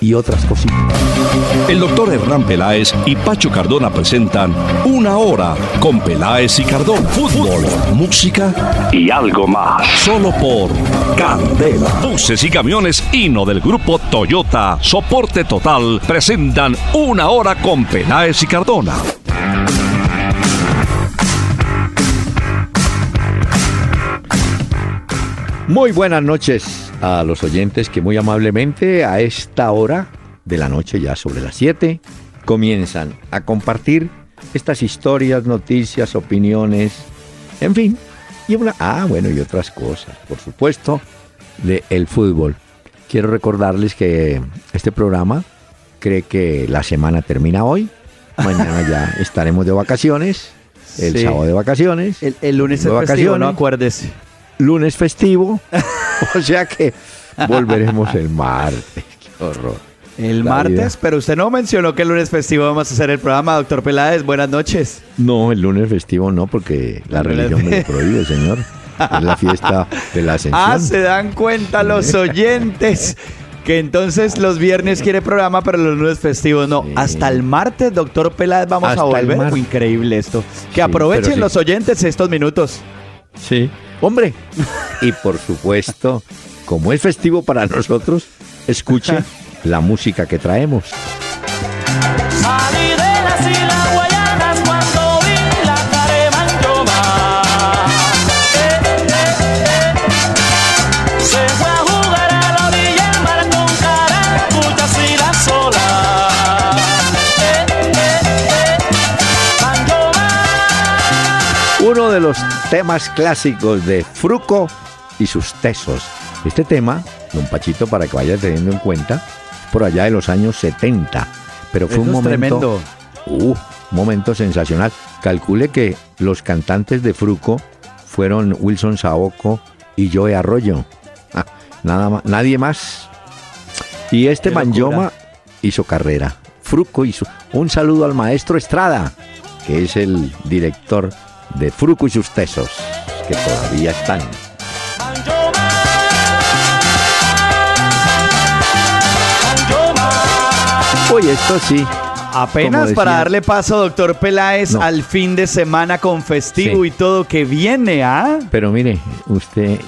y otras cositas. El doctor Hernán Peláez y Pacho Cardona presentan Una Hora con Peláez y Cardona. Fútbol, música y algo más. Solo por Candela. Buses y camiones Hino del grupo Toyota, soporte total, presentan Una Hora con Peláez y Cardona. Muy buenas noches a los oyentes que muy amablemente a esta hora de la noche, ya sobre las 7, comienzan a compartir estas historias, noticias, opiniones, en fin, y una, ah, bueno, y otras cosas, por supuesto, de el fútbol. Quiero recordarles que este programa cree que la semana termina hoy, mañana ya estaremos de vacaciones, el Sí. sábado de vacaciones, El, el lunes de es festivo, no vacaciones. acuérdese. Lunes festivo, o sea que volveremos el martes. Qué horror. El La martes, vida. pero usted no mencionó que el lunes festivo vamos a hacer el programa, doctor Peláez. Buenas noches. No, el lunes festivo no, porque la religión me lo prohíbe, señor. Es la fiesta de la ascensión. Ah, se dan cuenta los oyentes que entonces los viernes quiere programa, pero los lunes festivos no. Sí. Hasta el martes, doctor Peláez, vamos Hasta a volver. Muy increíble esto. Que Sí, aprovechen sí. los oyentes estos minutos. Sí. Hombre, y por supuesto, como es festivo para nosotros, escuche la música que traemos. Temas clásicos de Fruco y sus tesos. Este tema, don Pachito, para que vaya teniendo en cuenta, por allá de los años 70. Pero fue Eso un momento. tremendo. Uh, un momento sensacional. Calcule que los cantantes de Fruco fueron Wilson Saoco y Joe Arroyo. Ah, nada más, nadie más. Y este. Manjoma hizo carrera. Fruco hizo. Un saludo al maestro Estrada, que es el director de Fruco y sus tesos, que todavía están. Uy, esto sí. Apenas para darle paso, doctor Peláez, No. al fin de semana con festivo Sí. y todo que viene, ¿ah? Pero mire, usted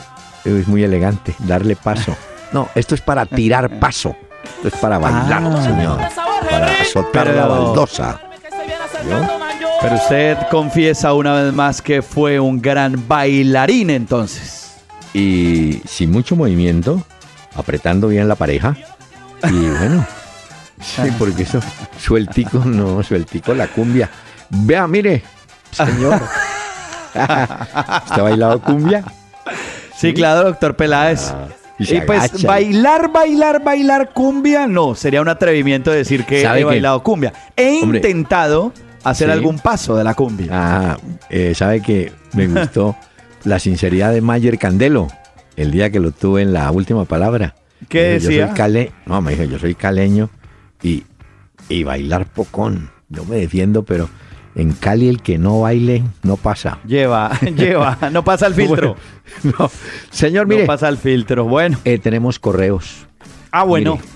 es muy elegante, darle paso. No, esto es para tirar paso. Esto es para bailar, Ah. señor. Para azotar la Pero- baldosa. Pero usted confiesa una vez más que fue un gran bailarín entonces. Y sin mucho movimiento, apretando bien la pareja. Y bueno, sí, porque eso, sueltico, no, sueltico la cumbia. Vea, mire, señor. ¿Usted ha bailado cumbia? Sí, claro, doctor Peláez. Ah, y pues agacha. bailar, bailar, bailar cumbia, no, sería un atrevimiento decir que ¿Sabe he qué? bailado cumbia. He Hombre. intentado hacer Sí. algún paso de la cumbia. Ah, eh, sabe que me gustó la sinceridad de Mayer Candelo el día que lo tuve en la última palabra. ¿Qué dijo, decía? Yo soy cale no, me dijo, yo soy caleño y, y bailar pocón. Yo me defiendo, pero en Cali el que no baile no pasa. Lleva, lleva, no pasa el filtro. Bueno, no. Señor, mire, No pasa el filtro. Bueno. eh, tenemos correos. Ah, bueno. Mire,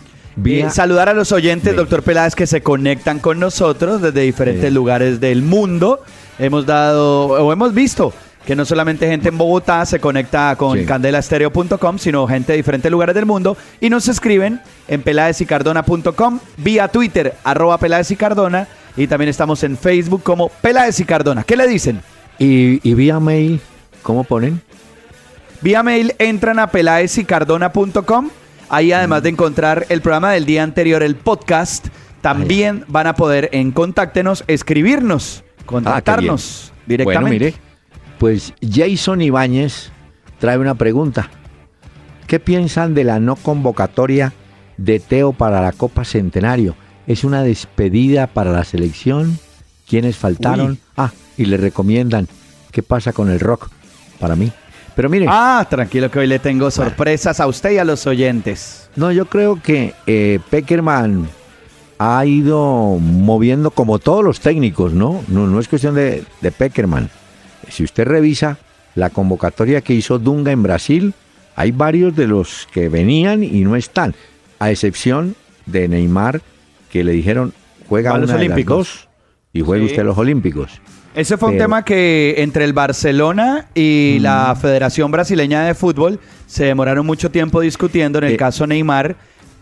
Eh, saludar a los oyentes, doctor Peláez, que se conectan con nosotros desde diferentes lugares del mundo. Hemos dado, o hemos visto que no solamente gente en Bogotá se conecta con Sí. candelastereo.com, sino gente de diferentes lugares del mundo y nos escriben en peladesicardona.com, vía Twitter, arroba Peláez y Cardona, y también estamos en Facebook como Peláez y Cardona. ¿Qué le dicen? y, y vía mail, ¿cómo ponen? Vía mail entran a peladesicardona.com. Ahí además de encontrar el programa del día anterior, el podcast, también van a poder en Contáctenos escribirnos, contactarnos directamente. Bueno, mire, pues Jason Ibáñez trae una pregunta. ¿Qué piensan de la no convocatoria de Teo para la Copa Centenario? ¿Es una despedida para la selección? ¿Quiénes faltaron? Uy. Ah, y le recomiendan, ¿qué pasa con el rock? Para mí. Pero mire, Ah, tranquilo que hoy le tengo sorpresas a usted y a los oyentes. no, yo creo que eh, Peckerman ha ido moviendo como todos los técnicos, ¿no? No, no es cuestión de, de Peckerman. Si usted revisa la convocatoria que hizo Dunga en Brasil, hay varios de los que venían y no están, a excepción de Neymar, que le dijeron, juega a una los de las Olímpicos. dos y juegue Sí. usted los Olímpicos. Ese fue un Pero- tema que entre el Barcelona y la Federación Brasileña de Fútbol se demoraron mucho tiempo discutiendo en el Eh. caso Neymar,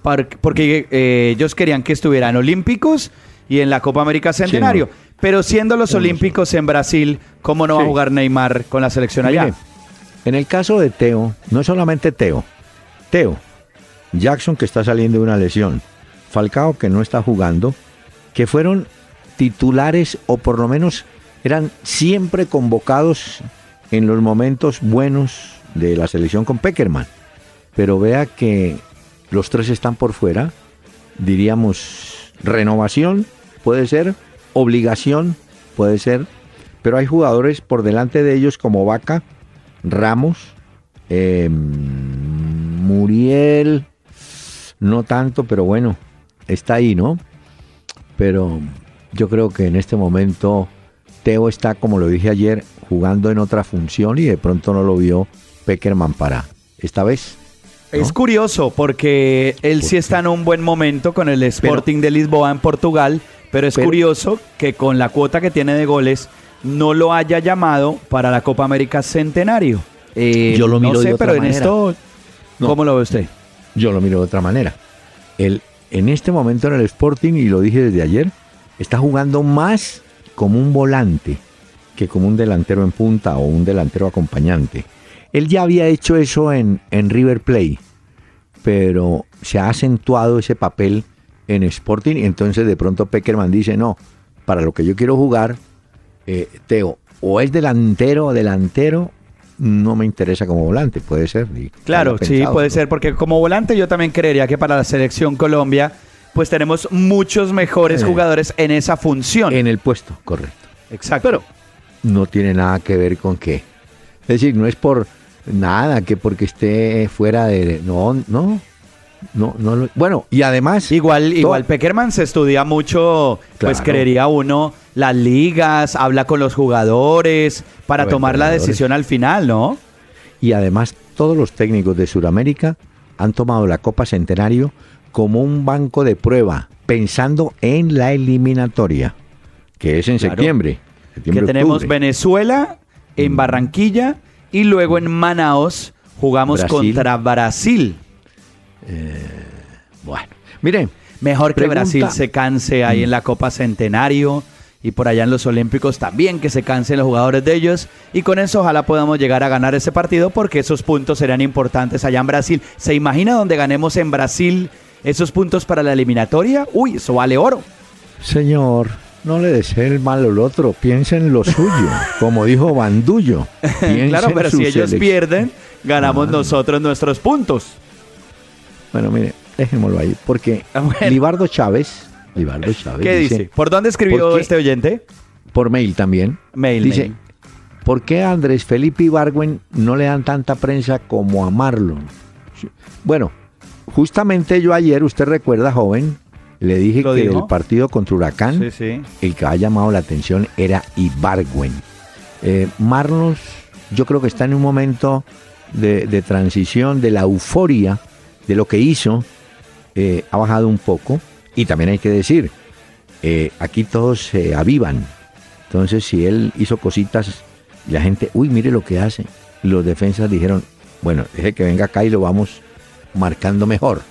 porque eh, ellos querían que estuvieran olímpicos y en la Copa América Centenario. no. Pero siendo los Sí, no, olímpicos en Brasil, ¿cómo no va a jugar Neymar con la selección allá? Mire, en el caso de Teo, no solamente Teo. Teo, Jackson que está saliendo de una lesión, Falcao que no está jugando, que fueron titulares o por lo menos eran siempre convocados en los momentos buenos de la selección con Peckerman. Pero vea que los tres están por fuera, diríamos renovación, puede ser, obligación, puede ser, pero hay jugadores por delante de ellos como Vaca, Ramos, eh, Muriel, no tanto, pero bueno, está ahí, ¿no? Pero yo creo que en este momento Teo está, como lo dije ayer, jugando en otra función y de pronto no lo vio Peckerman para esta vez. ¿no? Es curioso porque él ¿Por sí está en un buen momento con el Sporting de Lisboa en Portugal, pero es Pero- curioso que con la cuota que tiene de goles no lo haya llamado para la Copa América Centenario. Eh, Yo lo miro no de sé, otra pero en manera. esto, No. ¿cómo lo ve usted? Yo lo miro de otra manera. Él, en este momento en el Sporting, y lo dije desde ayer, está jugando más como un volante que como un delantero en punta o un delantero acompañante. Él ya había hecho eso en, en River Plate, pero se ha acentuado ese papel en Sporting y entonces de pronto Peckerman dice, no, para lo que yo quiero jugar, eh, Teo, o es delantero o delantero, no me interesa como volante, puede ser. Claro, sí, puede ¿no? ser, porque como volante yo también creería que para la selección Colombia, pues tenemos muchos mejores Eh. jugadores en esa función. En el puesto, correcto. Exacto. Pero no tiene nada que ver con qué. Es decir, no es por nada que porque esté fuera de... No, no. No, no. lo- Bueno, y además... Igual, igual Peckerman se estudia mucho, pues creería uno, las ligas, habla con los jugadores para tomar la decisión al final, ¿no? Y además todos los técnicos de Sudamérica han tomado la Copa Centenario como un banco de prueba, pensando en la eliminatoria, que es en Claro. septiembre. Que tenemos octubre. Venezuela en Barranquilla y luego en Manaos jugamos Brasil. contra Brasil. Bueno, mire, Mejor que. Brasil se canse ahí en la Copa Centenario y por allá en los Olímpicos también que se cansen los jugadores de ellos y con eso ojalá podamos llegar a ganar ese partido porque esos puntos serán importantes allá en Brasil. ¿Se imagina donde ganemos en Brasil esos puntos para la eliminatoria? Uy, eso vale oro. Señor, no le desee el mal al otro, piensa en lo suyo, como dijo Bandullo. claro, pero si ellos pierden, ganamos Ah. nosotros nuestros puntos. Bueno, mire, dejémoslo ahí, porque Ah, bueno. Libardo Chávez, Libardo Chávez ¿Qué dice? ¿Por dónde escribió ¿Por este oyente? por mail también, Mail, dice, mail. ¿por qué a Andrés Felipe Ibargüen no le dan tanta prensa como a Marlon? Bueno, justamente yo ayer, usted recuerda, joven, le dije ¿Lo que dijo? el partido contra Huracán Sí, sí. el que ha llamado la atención era Ibargüen. Eh, Marlos, yo creo que está en un momento de, de transición, de la euforia de lo que hizo, eh, ha bajado un poco. Y también hay que decir, eh, aquí todos se avivan. Entonces, si él hizo cositas la gente, uy, mire lo que hace. Los defensas dijeron, bueno, deje que venga acá y lo vamos marcando mejor.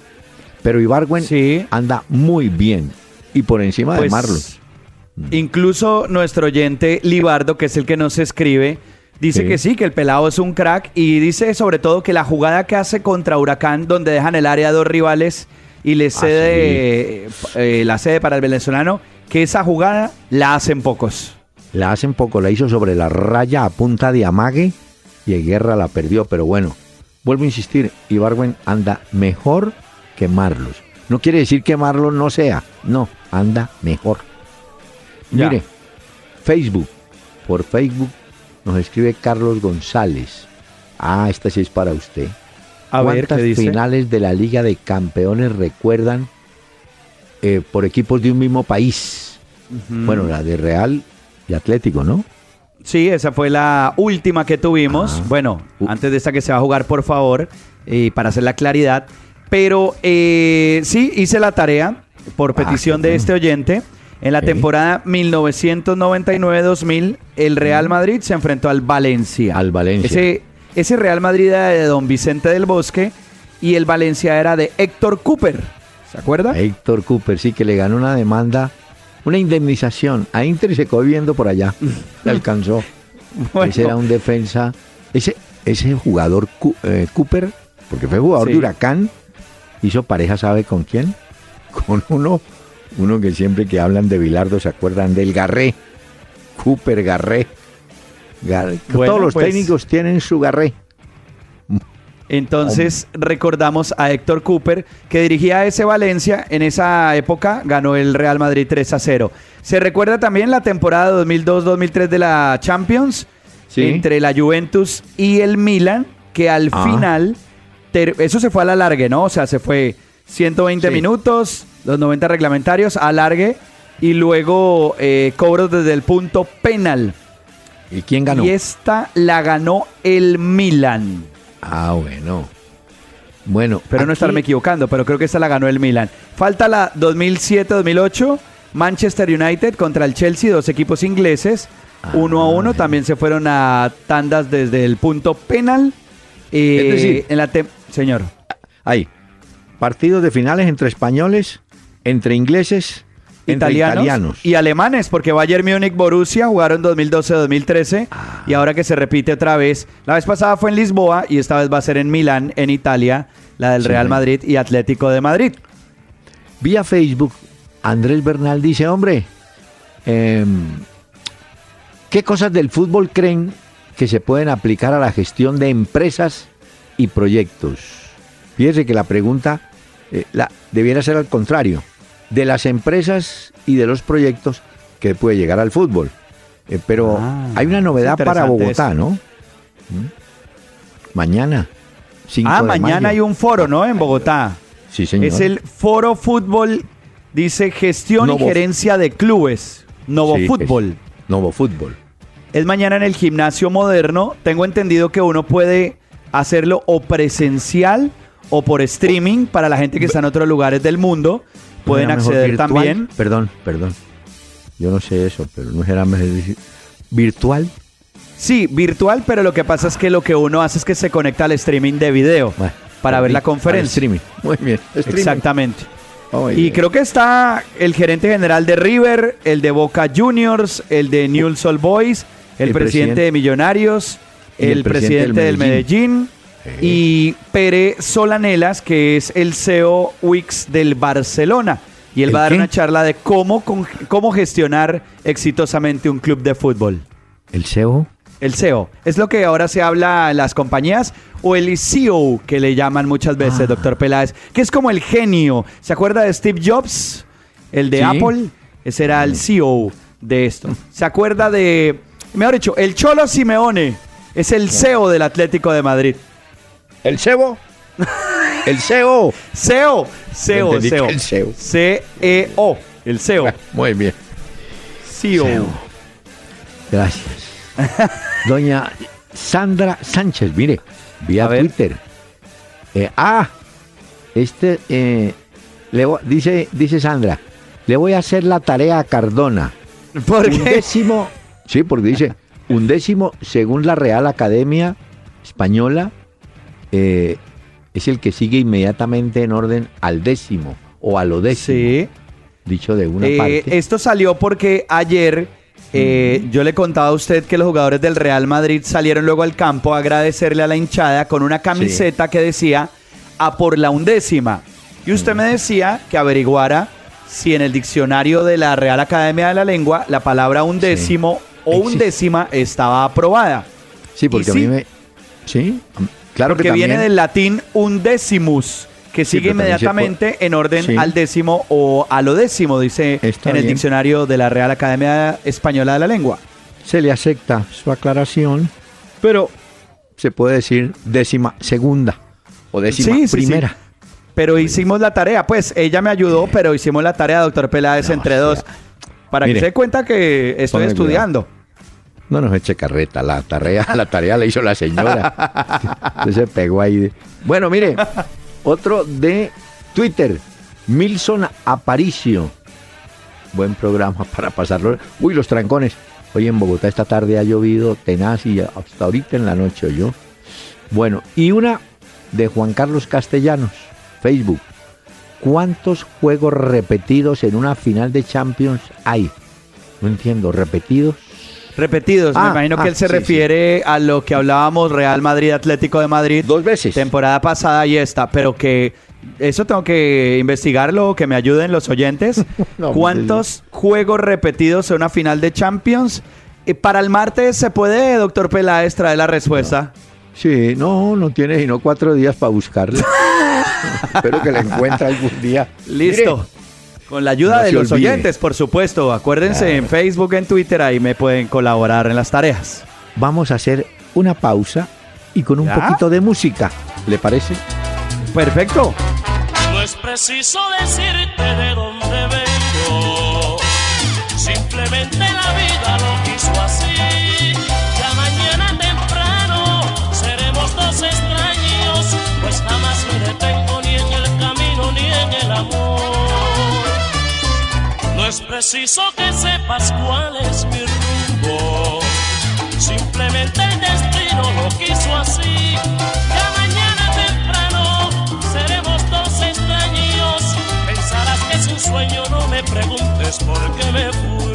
Pero Ibargüen Sí. anda muy bien y por encima de Pues, Marlos. Incluso nuestro oyente Libardo, que es el que nos escribe, dice Sí. que sí, que el pelado es un crack y dice sobre todo que la jugada que hace contra Huracán, donde dejan el área a dos rivales y le cede eh, la sede para el venezolano, que esa jugada la hacen pocos. La hacen poco, la hizo sobre la raya a punta de amague y Guerra la perdió, pero bueno, vuelvo a insistir, Ibargüen anda mejor que Marlos. No quiere decir que Marlos no sea, no, anda mejor. Ya. Mire, Facebook, por Facebook nos escribe Carlos González. Ah, esta sí es para usted. A ver, ¿Cuántas ¿qué dice? finales de la Liga de Campeones recuerdan eh, por equipos de un mismo país? Bueno, la de Real y Atlético, ¿no? Sí, esa fue la última que tuvimos. Bueno, Uh. antes de esta que se va a jugar, por favor, y para hacer la claridad. Pero eh, sí, hice la tarea por Ah, petición de este oyente. En la temporada 1999-2000, el Real Madrid se enfrentó al Valencia. Al Valencia. Ese, ese Real Madrid era de Don Vicente del Bosque y el Valencia era de Héctor Cooper. ¿Se acuerda? Héctor Cooper, sí, que le ganó una demanda, una indemnización a Inter se quedó viendo por allá. Le alcanzó. Bueno, Ese era un defensa. Ese, ese jugador eh, Cooper, porque fue jugador Sí. de Huracán, hizo pareja, ¿sabe con quién? Con uno, uno que siempre que hablan de Bilardo se acuerdan del Garré. Cooper Garré. Bueno, Todos los pues- técnicos tienen su Garré. Entonces recordamos a Héctor Cooper que dirigía ese Valencia. En esa época ganó el Real Madrid 3 a 0. Se recuerda también la temporada 2002-2003 de la Champions Sí. entre la Juventus y el Milan, que al Ah. final, eso se fue a la largue, ¿no? O sea, se fue 120 Sí. minutos, los 90 reglamentarios, alargue y luego eh, cobros desde el punto penal. ¿Y quién ganó? Y esta la ganó el Milan. Ah, bueno. Bueno, Pero no aquí- estarme equivocando, pero creo que esta la ganó el Milan. Falta la 2007-2008, Manchester United contra el Chelsea, dos equipos ingleses, Ah, uno a uno. También se fueron a tandas desde el punto penal. Eh, Es decir- en la señor. Hay partidos de finales entre españoles, entre ingleses, entre Italianos, italianos. y alemanes, porque Bayern Múnich Borussia jugaron 2012-2013 Ah. y ahora que se repite otra vez. La vez pasada fue en Lisboa y esta vez va a ser en Milán, en Italia, la del Sí. Real Madrid y Atlético de Madrid. Vía Facebook, Andrés Bernal dice, hombre, em, ¿qué cosas del fútbol creen que se pueden aplicar a la gestión de empresas y proyectos? Fíjese que la pregunta eh, la, debiera ser al contrario, de las empresas y de los proyectos que puede llegar al fútbol. Eh, pero Ah, hay una novedad para Bogotá, eso. ¿no? ¿Mm? Mañana. 5 Ah, mañana mayo. hay un foro, ¿no? En Bogotá. Sí, señor. Es el Foro Fútbol, dice gestión y gerencia de clubes. Novo Sí, Fútbol. es Novo Fútbol. Es mañana en el gimnasio moderno. Tengo entendido que uno puede hacerlo o presencial o por streaming para la gente que está en otros lugares del mundo. Pueden ¿No era mejor acceder virtual? también. Perdón, perdón. Yo no sé eso, pero no será mejor virtual. Sí, virtual, pero lo que pasa es que lo que uno hace es que se conecta al streaming de video Bueno, para ver la conferencia. streaming. Muy bien. streaming. Exactamente. Oh, Y bien. creo que está el gerente general de River, el de Boca Juniors, el de Newell's Old Boys, el, El presidente, presidente- de Millonarios, el, el presidente, presidente del del Medellín, Sí. y Pere Solanelas, que es el CEO Wix del Barcelona. Y él ¿El va a dar qué? una charla de cómo, con- cómo gestionar exitosamente un club de fútbol. El CEO. El CEO. Es lo que ahora se habla en las compañías o el CEO que le llaman muchas veces, Ah. doctor Peláez, que es como el genio. ¿Se acuerda de Steve Jobs? El de Sí. Apple. Ese era el CEO de esto. ¿Se acuerda de, mejor dicho, el Cholo Simeone? Es el CEO del Atlético de Madrid. El CEO. el CEO. CEO, CEO, CEO. el CEO. C-E-O, el CEO. Muy bien. CEO. CEO. Gracias. Doña Sandra Sánchez, mire, vía. Twitter. Eh, ah, este, eh, le dice, dice Sandra, le voy a hacer la tarea a Cardona. ¿Por Un qué? décimo, sí, porque dice, un décimo, según la Real Academia Española, eh, es el que sigue inmediatamente en orden al décimo o a lo décimo, Sí. dicho de una Eh, parte. esto salió porque ayer eh, yo le contaba a usted que los jugadores del Real Madrid salieron luego al campo a agradecerle a la hinchada con una camiseta que decía a por la undécima. Y usted me decía que averiguara si en el diccionario de la Real Academia de la Lengua la palabra undécimo o undécima estaba aprobada. sí, porque y a mí sí. me... Sí, claro porque que también... viene del latín undécimus, que sigue inmediatamente en orden Sí. al décimo o a lo décimo, dice Está en el bien. diccionario de la Real Academia Española de la Lengua. se le acepta su aclaración, pero se puede decir décima segunda o décima Sí, primera. Pero hicimos la tarea, pues ella me ayudó, pero hicimos la tarea, doctor Peláez, No, entre sea, dos. Para mire, que se dé cuenta que estoy estudiando. No nos eche carreta, la tarea, la tarea la hizo la señora. Se pegó ahí. de- Bueno, mire, otro de Twitter, Milson Aparicio. Buen programa para pasarlo. Uy, los trancones. Hoy en Bogotá esta tarde ha llovido tenaz y hasta ahorita en la noche yo. Bueno, y una de Juan Carlos Castellanos, Facebook. ¿Cuántos juegos repetidos en una final de Champions hay? No entiendo, repetidos. Repetidos, me Ah, imagino que ah, él se sí, refiere a lo que hablábamos Real Madrid Atlético de Madrid. Dos veces. Temporada pasada y esta, pero que eso tengo que investigarlo, que me ayuden los oyentes. No, ¿Cuántos juegos repetidos en una final de Champions? Eh, Para el martes se puede, doctor Peláez, traer la respuesta. Sí, no, no tiene sino cuatro días para buscarla. Espero que la encuentre algún día. Listo. Mire, Con la ayuda No de los olvide. oyentes, por supuesto. Acuérdense Claro. en Facebook, en Twitter, ahí me pueden colaborar en las tareas. vamos a hacer una pausa y con un ¿Ya? poquito de música. ¿Le parece? Perfecto. No es preciso decirte de dónde vengo. Simplemente la es preciso que sepas cuál es mi rumbo. Simplemente el destino lo quiso así. Ya mañana temprano seremos dos extraños. Pensarás que es un sueño, no me preguntes por qué me fui.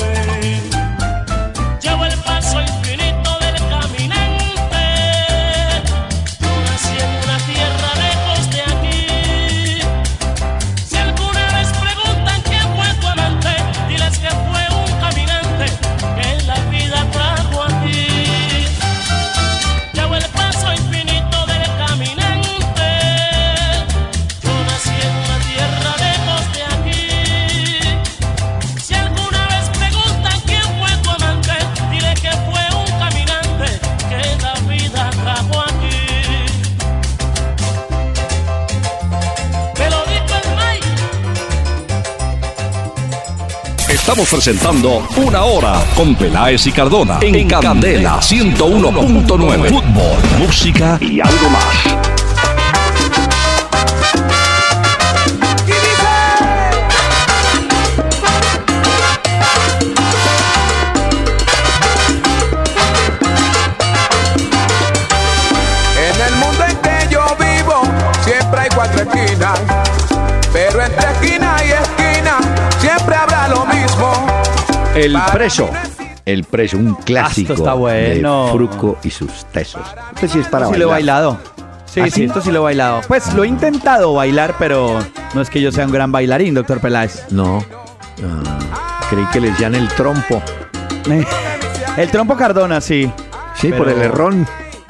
Estamos presentando Una Hora con Peláez y Cardona en, Candela 101.9. Fútbol, música y algo más. El preso. El preso, un clásico está bueno. de Fruco y sus tesos. Este sí es para sí lo he bailar. bailado. Sí, ¿Ah, sí, sí? esto sí lo he bailado. Pues lo he intentado bailar, pero no es que yo sea un gran bailarín, doctor Peláez. No. Ah, creí que le decían el trompo. El trompo Cardona, sí. Sí, por el errón.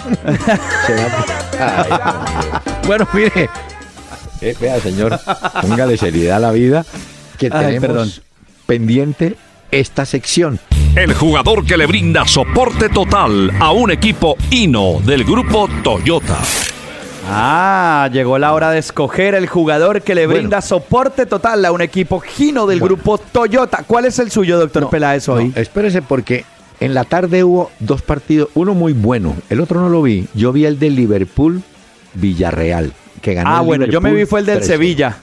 ¿Será que- Ay, Dios mío. bueno, mire. Eh, vea, señor, póngale seriedad a la vida que Ay, tenemos perdón. pendiente esta sección. El jugador que le brinda soporte total a un equipo Hino del grupo Toyota. Ah, llegó la hora de escoger el jugador que le Bueno. brinda soporte total a un equipo Gino del Bueno. grupo Toyota. ¿Cuál es el suyo, doctor No, Peláez, hoy? no, espérese porque en la tarde hubo dos partidos, uno muy bueno, el otro no lo vi. Yo vi el del Liverpool Villarreal, que ganó. ah, el bueno, yo me vi fue el del 3-0. Sevilla.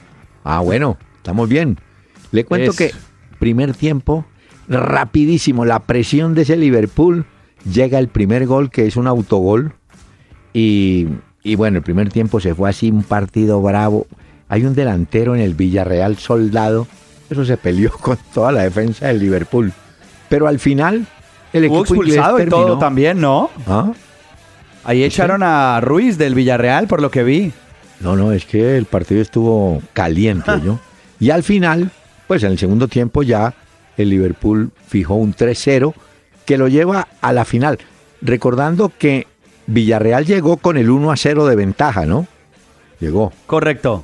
Ah, bueno, estamos bien. Le cuento que primer tiempo, rapidísimo, la presión de ese Liverpool, llega el primer gol que es un autogol y, y bueno, el primer tiempo se fue así, un partido bravo. Hay un delantero en el Villarreal soldado, eso se peleó con toda la defensa del Liverpool. Pero al final, el Hubo equipo expulsado y todo también, ¿no? ¿Ah? Ahí echaron a Ruiz del Villarreal, por lo que vi. No, no, es que el partido estuvo caliente, yo. Y al final, pues en el segundo tiempo ya el Liverpool fijó un 3-0 que lo lleva a la final. Recordando que Villarreal llegó con el 1-0 de ventaja, ¿no? Llegó. Correcto.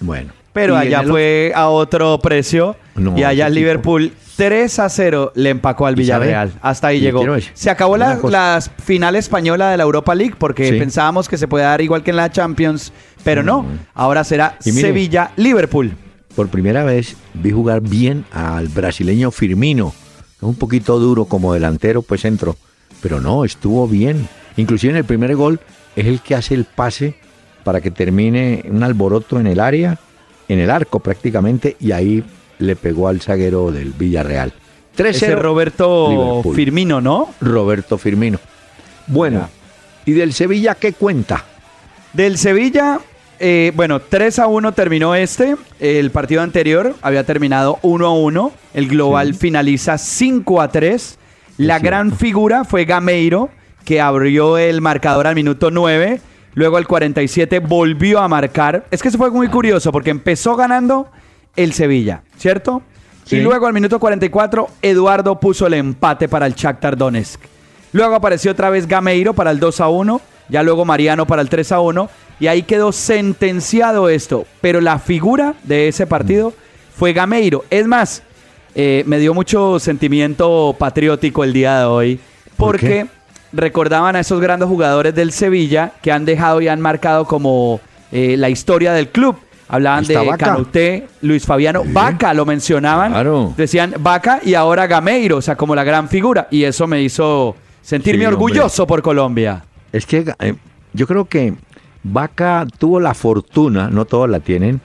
Bueno. Pero allá el- fue a otro precio No, y allá el Liverpool 3 a 0 le empacó al. Villarreal. Hasta ahí llegó. Se acabó la, final española de la Europa League porque Sí. pensábamos que se puede dar igual que en la Champions, pero no. Ahora será Sevilla-Liverpool. Por primera vez vi jugar bien al brasileño Firmino. Es un poquito duro como delantero, pues entró. Pero no, estuvo bien. Inclusive en el primer gol es el que hace el pase para que termine un alboroto en el área, en el arco prácticamente, y ahí le pegó al zaguero del Villarreal. 3 Ese Roberto Liverpool. Firmino, ¿no? Roberto Firmino. Bueno, ¿y del Sevilla qué cuenta? Del Sevilla, eh, bueno, 3 a 1 terminó este. El partido anterior había terminado 1 a 1. El global finaliza 5 a 3. La Es gran figura fue Gameiro, que abrió el marcador al minuto 9. Luego al 47 volvió a marcar. Es que eso fue muy curioso porque empezó ganando el Sevilla, ¿cierto? Sí. Y luego al minuto 44 Eduardo puso el empate para el Shakhtar Donetsk. Luego apareció otra vez Gameiro para el 2 a 1, ya luego Mariano para el 3 a 1 y ahí quedó sentenciado esto, pero la figura de ese partido fue Gameiro. Es más, eh, me dio mucho sentimiento patriótico el día de hoy ¿Por porque recordaban a esos grandes jugadores del Sevilla que han dejado y han marcado como eh, la historia del club. Hablaban de Vaca. Canuté, Luis Fabiano. Vaca lo mencionaban. Claro. Decían Vaca y ahora Gameiro, o sea, como la gran figura. Y eso me hizo sentirme Sí, hombre. orgulloso por Colombia. Es que eh, yo creo que Vaca tuvo la fortuna, no todos la tienen,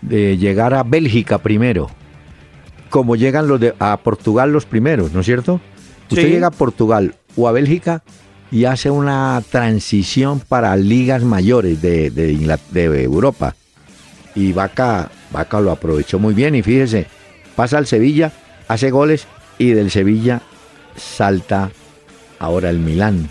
de llegar a Bélgica primero. Como llegan los de, a Portugal los primeros, ¿no es cierto? Usted llega a Portugal o a Bélgica y hace una transición para ligas mayores de, de Ingla- de Europa. Y Vaca, Vaca lo aprovechó muy bien y fíjese, pasa al Sevilla, hace goles y del Sevilla salta ahora el Milán.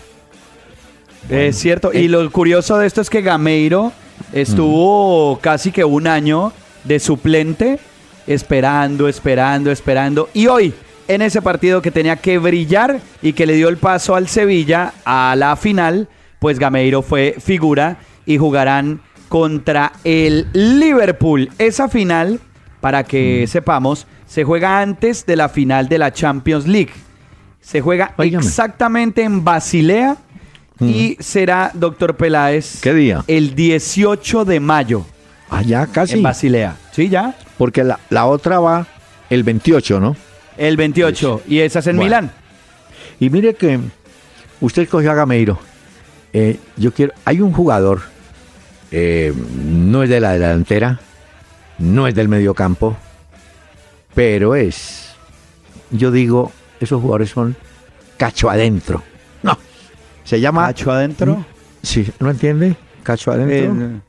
Es cierto. eh. Y lo curioso de esto es que Gameiro estuvo casi que un año de suplente, esperando, esperando, esperando. Y hoy, en ese partido que tenía que brillar y que le dio el paso al Sevilla a la final, pues Gameiro fue figura y jugarán contra el Liverpool. Esa final, para que sepamos, se juega antes de la final de la Champions League. Se juega exactamente en Basilea y será, doctor Peláez, ¿Qué día? el 18 de mayo Ah, ya casi. en Basilea. ¿Sí, ya? Porque la, la otra va el 28, ¿no? El 28. Y esa es en Bueno. Milán. Y mire que usted escogió a Gameiro. Eh, yo quiero. Hay un jugador, eh, no es de la delantera, no es del mediocampo, pero es. Yo digo, esos jugadores son cacho adentro. No. Se llama. Macho adentro. Sí, ¿no entiende? Cacho adentro. Eh,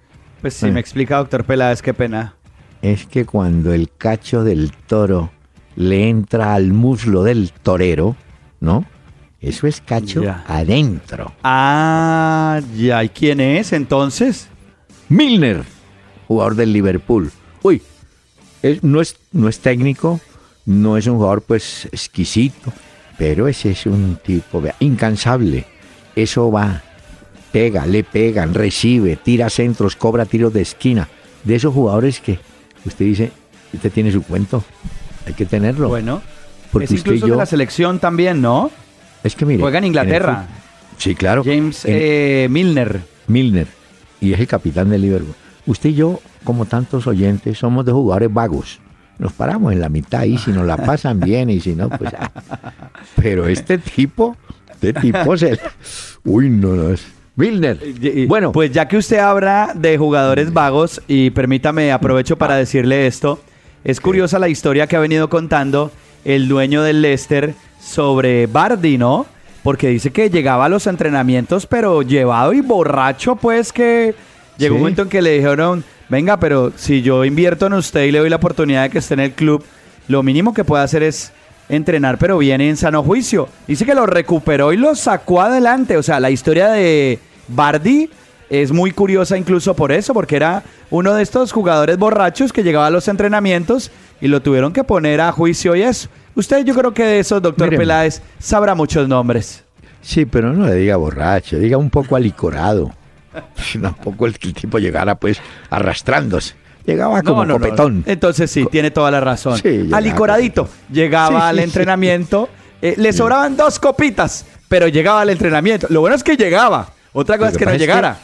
pues si Eh. me explica, doctor Peláez, qué pena. es que cuando el cacho del toro le entra al muslo del torero, ¿no? Eso es cacho Ya. adentro. Ah, ya. ¿Y quién es entonces? Milner, jugador del Liverpool. Uy, es- no, es, no es técnico, no es un jugador pues exquisito, pero ese es un tipo vea, incansable. Eso va, pega, le pegan, recibe, tira centros, cobra tiros de esquina. De esos jugadores que usted dice, usted tiene su cuento, hay que tenerlo. Bueno. Porque es usted y incluso yo- de la selección también, ¿no? es que mire. Juega en Inglaterra. sí, claro. James en- eh, Milner. Milner y es el capitán del Liverpool. Usted y yo, como tantos oyentes, somos de jugadores vagos. Nos paramos en la mitad y si nos la pasan bien y si no, pues... ah. Pero este tipo, este tipo se... Uy, no, no es... Milner. Bueno, pues ya que usted habla de jugadores vagos, y permítame, aprovecho para decirle esto, es curiosa la historia que ha venido contando el dueño del Leicester sobre Bardi, ¿no? Porque dice que llegaba a los entrenamientos, pero llevado y borracho, pues que llegó un momento en que le dijeron, venga, pero si yo invierto en usted y le doy la oportunidad de que esté en el club, lo mínimo que puede hacer es entrenar, pero viene en sano juicio. Dice que lo recuperó y lo sacó adelante. O sea, la historia de Bardi es muy curiosa incluso por eso, porque era uno de estos jugadores borrachos que llegaba a los entrenamientos y lo tuvieron que poner a juicio y eso. Usted yo creo que de eso, doctor. Peláez, sabrá muchos nombres. sí, pero no le diga borracho, diga un poco alicorado. Tampoco el, que el tipo llegara pues arrastrándose. Llegaba como No, no. Entonces sí, tiene toda la razón. Sí, Alicoradito. Llegaba al entrenamiento, eh, le sobraban dos copitas, pero llegaba al entrenamiento. Lo bueno es que llegaba. Otra cosa es que no llegara.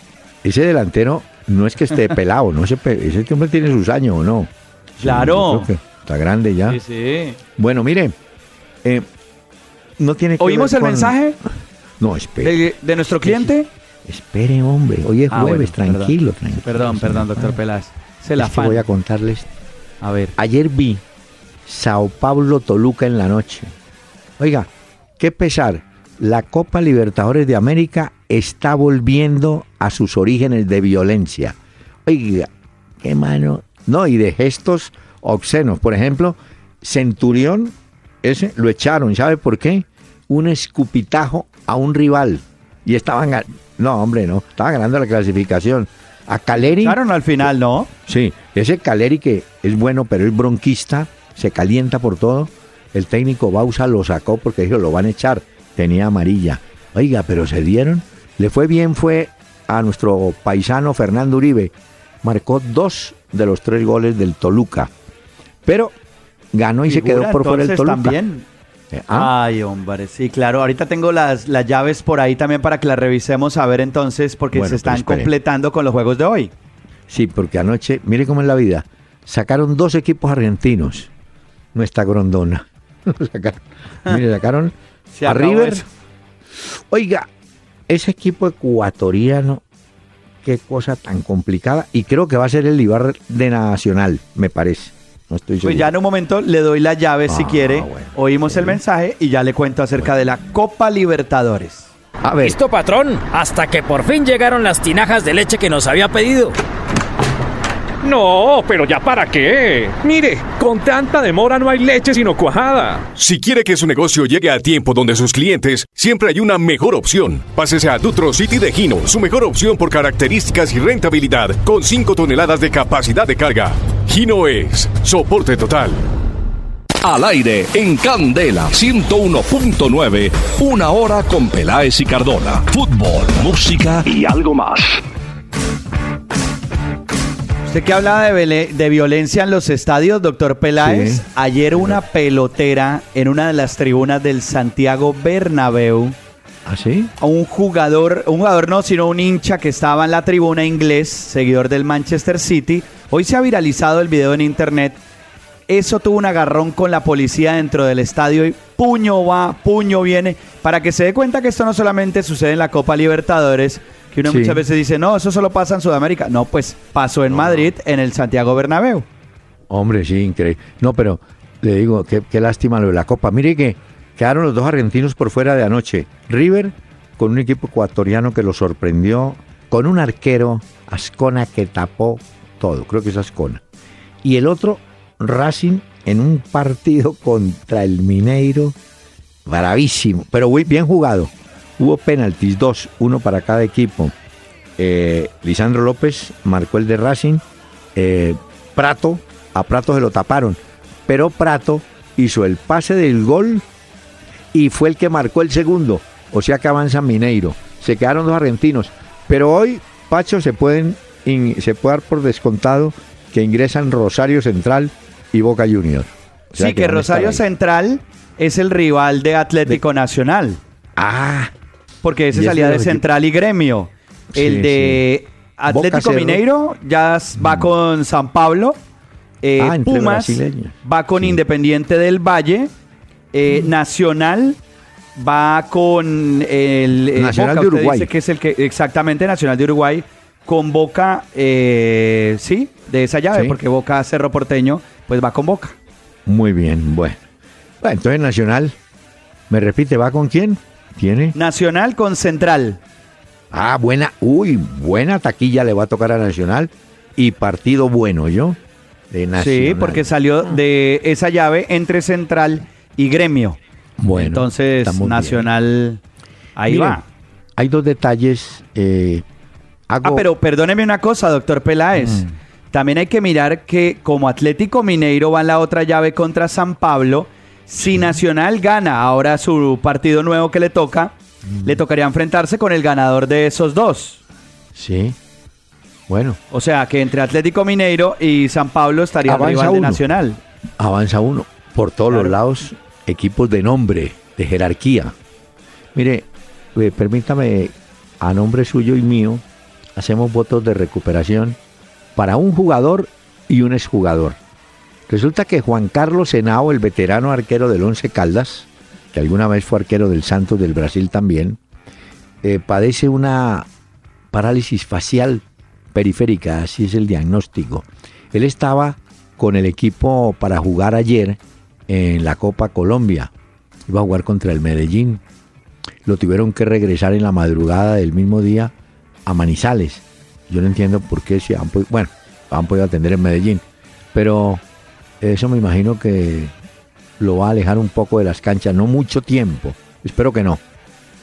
Ese delantero no es que esté pelado, no ese, ese hombre tiene sus años o no. Claro. está grande ya. Sí, sí. Bueno, mire, eh, no tiene que ¿Oímos ver el con- mensaje No, espere. de, de nuestro cliente? Espere, hombre. Hoy es Ah, jueves, bueno, tranquilo, tranquilo. Perdón, perdón, me doctor. Peláez. Se la Es que voy a contarles. A ver. Ayer vi Sao Paulo Toluca en la noche. Oiga, qué pesar. La Copa Libertadores de América está volviendo a sus orígenes de violencia. Oiga, qué mano. No, y de gestos obscenos. Por ejemplo, Centurión, ese lo echaron. ¿Sabe por qué? Un escupitajo a un rival. Y estaban. No, hombre, no. Estaban ganando la clasificación. A Caleri. Claro, al final, ¿no? Sí, ese Caleri que es bueno, pero es bronquista, se calienta por todo. El técnico Bausa lo sacó porque dijo, lo van a echar. Tenía amarilla. Oiga, pero se dieron. Le fue bien, fue a nuestro paisano Fernando Uribe. Marcó dos de los tres goles del Toluca. Pero ganó y se quedó por fuera el Toluca. también. Eh, ah, Ay, hombre, sí, claro. Ahorita tengo las, las llaves por ahí también para que las revisemos a ver entonces, porque Bueno, se están completando con los juegos de hoy. Sí, porque anoche, mire cómo es la vida. Sacaron dos equipos argentinos. Nuestra grondona. sacaron, mire, sacaron a River. eso. Oiga, ese equipo ecuatoriano, qué cosa tan complicada. Y creo que va a ser el Ibar de Nacional, me parece. No estoy seguro. Pues ya en un momento le doy las llaves si Ah, quiere. bueno. Oímos el mensaje y ya le cuento acerca de la Copa Libertadores. A ver, Listo, patrón, hasta que por fin llegaron las tinajas de leche que nos había pedido. No, pero ya para qué. Mire, con tanta demora no hay leche sino cuajada. Si quiere que su negocio llegue a tiempo donde sus clientes, siempre hay una mejor opción. Pásese a Dutro City de Gino, su mejor opción por características y rentabilidad, con 5 toneladas de capacidad de carga. Gino es soporte total. Al aire en Candela 101.9, una hora con Peláez y Cardona. Fútbol, música y algo más. Usted que hablaba de, violencia en los estadios, doctor Peláez, Sí. ayer una pelotera en una de las tribunas del Santiago Bernabéu, ¿así? a un jugador, un jugador no, sino un hincha que estaba en la tribuna inglés, seguidor del Manchester City. Hoy se ha viralizado el video en internet. Eso tuvo un agarrón con la policía dentro del estadio y puño va, puño viene, para que se dé cuenta que esto no solamente sucede en la Copa Libertadores, que uno Sí. muchas veces dice, no, eso solo pasa en Sudamérica. No, pues pasó en Madrid, en el Santiago Bernabéu. Hombre, sí, increíble. No, pero le digo, qué, qué lástima lo de la Copa. Mire que quedaron los dos argentinos por fuera de anoche. River con un equipo ecuatoriano que lo sorprendió, con un arquero, Ascona, que tapó todo. Creo que es Ascona. Y el otro, Racing, en un partido contra el Mineiro. Bravísimo, pero muy bien jugado. Hubo penaltis, dos, uno para cada equipo. Eh, Lisandro López marcó el de Racing. Eh, Prato, a Prato se lo taparon, pero Prato hizo el pase del gol y fue el que marcó el segundo. O sea que avanza Mineiro. Se quedaron dos argentinos. Pero hoy, Pacho, se pueden se puede dar por descontado que ingresan Rosario Central y Boca Junior. O sea sí, que, Rosario. Central es el rival de Atlético Nacional. Ah, Porque ese salía de Central y Gremio. Sí, el de Atlético. Mineiro ya s- va con San Pablo. Eh, Ah, Pumas va con Sí. Independiente del Valle. Eh, Nacional va con el eh, Nacional Boca, de Uruguay. dice que es el que exactamente Nacional de Uruguay con Boca, eh, sí, de esa llave, Sí. porque Boca Cerro Porteño, pues va con Boca. muy bien, bueno. Bueno, entonces Nacional, me repite, ¿va con quién? ¿Tiene? Nacional con Central. Ah, buena, uy, buena taquilla le va a tocar a Nacional y partido bueno, ¿yo? De Nacional. Sí, porque salió de esa llave entre Central y Gremio. Bueno, Entonces, bien. Nacional, ahí va. Hay dos detalles. eh, hago- Ah, pero perdóneme una cosa, doctor Peláez. Mm. También hay que mirar que como Atlético Mineiro va en la otra llave contra San Pablo, si Nacional gana ahora su partido nuevo que le toca, Mm. le tocaría enfrentarse con el ganador de esos dos. Sí. Bueno, O sea, que entre Atlético Mineiro y San Pablo estaría Avanza rival de. Nacional. avanza uno. Por todos Claro. los lados, equipos de nombre, de jerarquía. Mire, eh, permítame, a nombre suyo y mío, hacemos votos de recuperación para un jugador y un exjugador. Resulta que Juan Carlos Henao, el veterano arquero del Once Caldas, que alguna vez fue arquero del Santos del Brasil también, eh, padece una parálisis facial periférica, así es el diagnóstico. Él estaba con el equipo para jugar ayer en la Copa Colombia. Iba a jugar contra el Medellín. Lo tuvieron que regresar en la madrugada del mismo día a Manizales. Yo no entiendo por qué se han podido, bueno, han podido atender en Medellín. Pero eso me imagino que lo va a alejar un poco de las canchas, no mucho tiempo. Espero que no.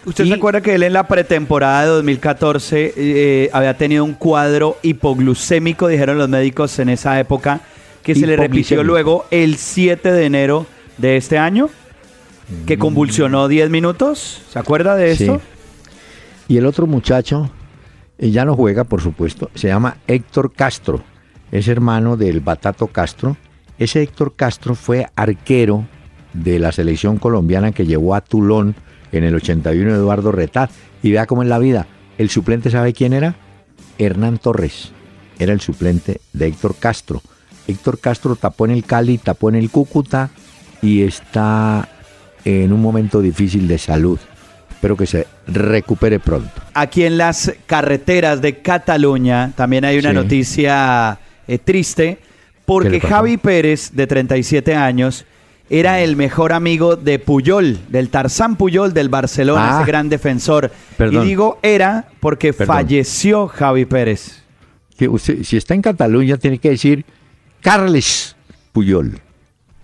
¿Usted Y- se acuerda que él en la pretemporada de 2014 eh, había tenido un cuadro hipoglucémico, dijeron los médicos en esa época, que se le repitió luego el 7 de enero de este año, que convulsionó 10 minutos? ¿Se acuerda de Sí. esto? Y el otro muchacho, eh, ya no juega, por supuesto, se llama Héctor Castro. Es hermano del Batato Castro. Ese Héctor Castro fue arquero de la selección colombiana que llevó a Tulón en el 81 Eduardo Retat. Y vea cómo en la vida, el suplente, ¿sabe quién era? Hernán Torres. Era el suplente de Héctor Castro. Héctor Castro tapó en el Cali, tapó en el Cúcuta y está en un momento difícil de salud. Espero que se recupere pronto. Aquí en las carreteras de Cataluña también hay una Sí. noticia eh, triste, ¿Qué porque? Javi Pérez, de 37 años, era el mejor amigo de Puyol, del Tarzán Puyol del Barcelona, Ah. ese gran defensor. Perdón. Y digo era porque Perdón. falleció Javi Pérez. Que usted, si está en Cataluña, tiene que decir Carles Puyol.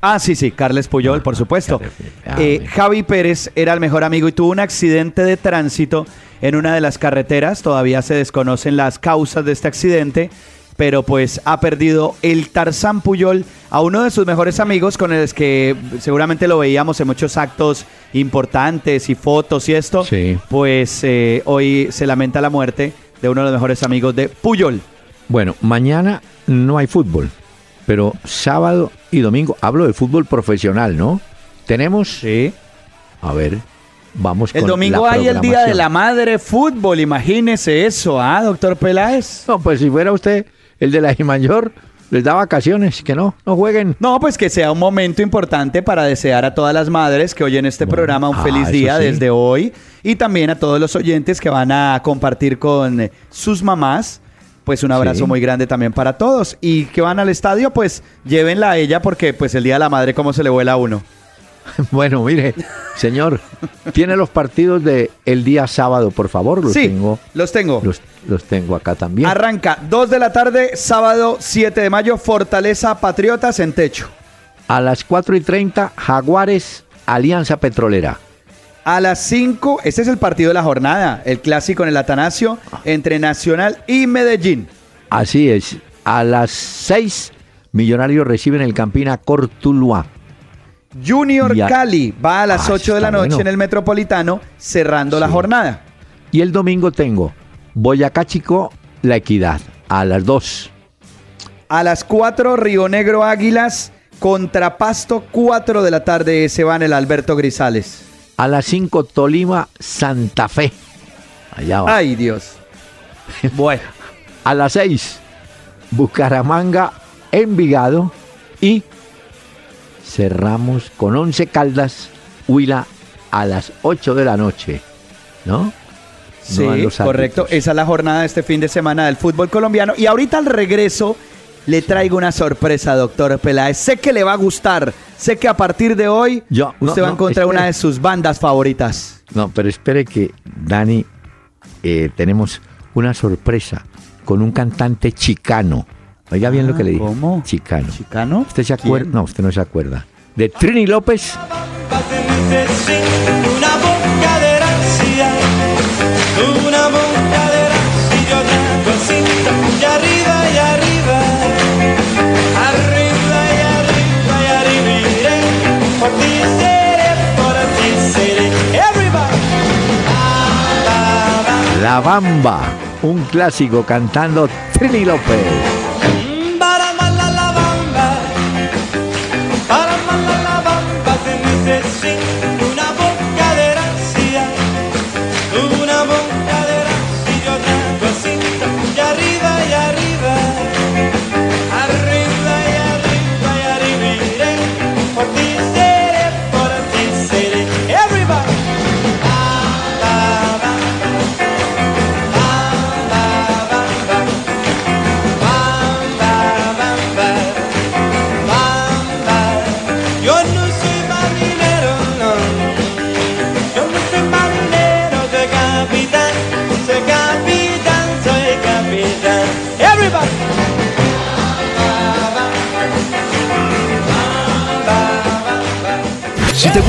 Ah, sí, sí, Carles Puyol, por supuesto. Ah, Eh, bueno. Javi Pérez era el mejor amigo y tuvo un accidente de tránsito en una de las carreteras. Todavía se desconocen las causas de este accidente, pero pues ha perdido el Tarzán Puyol a uno de sus mejores amigos con el que seguramente lo veíamos en muchos actos importantes y fotos y esto. Sí. Pues eh, hoy se lamenta la muerte de uno de los mejores amigos de Puyol. Bueno, mañana no hay fútbol, pero sábado y domingo, hablo de fútbol profesional, ¿no? Tenemos, Sí. a ver, vamos El domingo hay el Día de la Madre Fútbol, imagínese eso, ¿ah, doctor Peláez? No, pues si fuera usted el de la mayor, les da vacaciones, que no, no jueguen. No, pues que sea un momento importante para desear a todas las madres que oyen este Bueno, programa un ah, feliz día sí. desde hoy y también a todos los oyentes que van a compartir con sus mamás. Pues un abrazo Sí. muy grande también para todos. Y que van al estadio, pues llévenla a ella porque pues el Día de la Madre cómo se le vuela a uno. Bueno, mire, señor, tiene los partidos de el día sábado, por favor, los sí, tengo, los tengo. los, los tengo acá también. Arranca 2 de la tarde, sábado 7 de mayo, Fortaleza Patriotas en techo. A las 4 y 30, Jaguares, Alianza Petrolera. A las 5, este es el partido de la jornada, el clásico en el Atanasio entre Nacional y Medellín. Así es. A las 6, Millonarios reciben el Campina Cortuluá. Junior a- Cali va a las Ah, 8 de la noche bueno. en el Metropolitano, cerrando la jornada. Y el domingo tengo Boyacá Chico, La Equidad. A las 2. A las 4, Río Negro Águilas contra Pasto, 4 de la tarde se va en el Alberto Grisales. A las 5, Tolima, Santa Fe. Allá va. Ay, Dios. Bueno, A las 6, Bucaramanga, Envigado. Y cerramos con 11 Caldas, Huila, a las 8 de la noche. ¿No? sí, No correcto. Esa es la jornada de este fin de semana del fútbol colombiano. Y ahorita al regreso le traigo una sorpresa, doctor Peláez. Sé que le va a gustar. Sé que a partir de hoy Yo- no, usted va a no, encontrar una de sus bandas favoritas. No, pero espere que, Dani, eh, tenemos una sorpresa con un cantante chicano. Oiga bien lo que le dije. Ah, ¿cómo? Chicano. ¿Chicano? ¿Usted se acuerda? ¿Quién? No, usted no se acuerda. De Trini López. Una boca de gracia, una boca de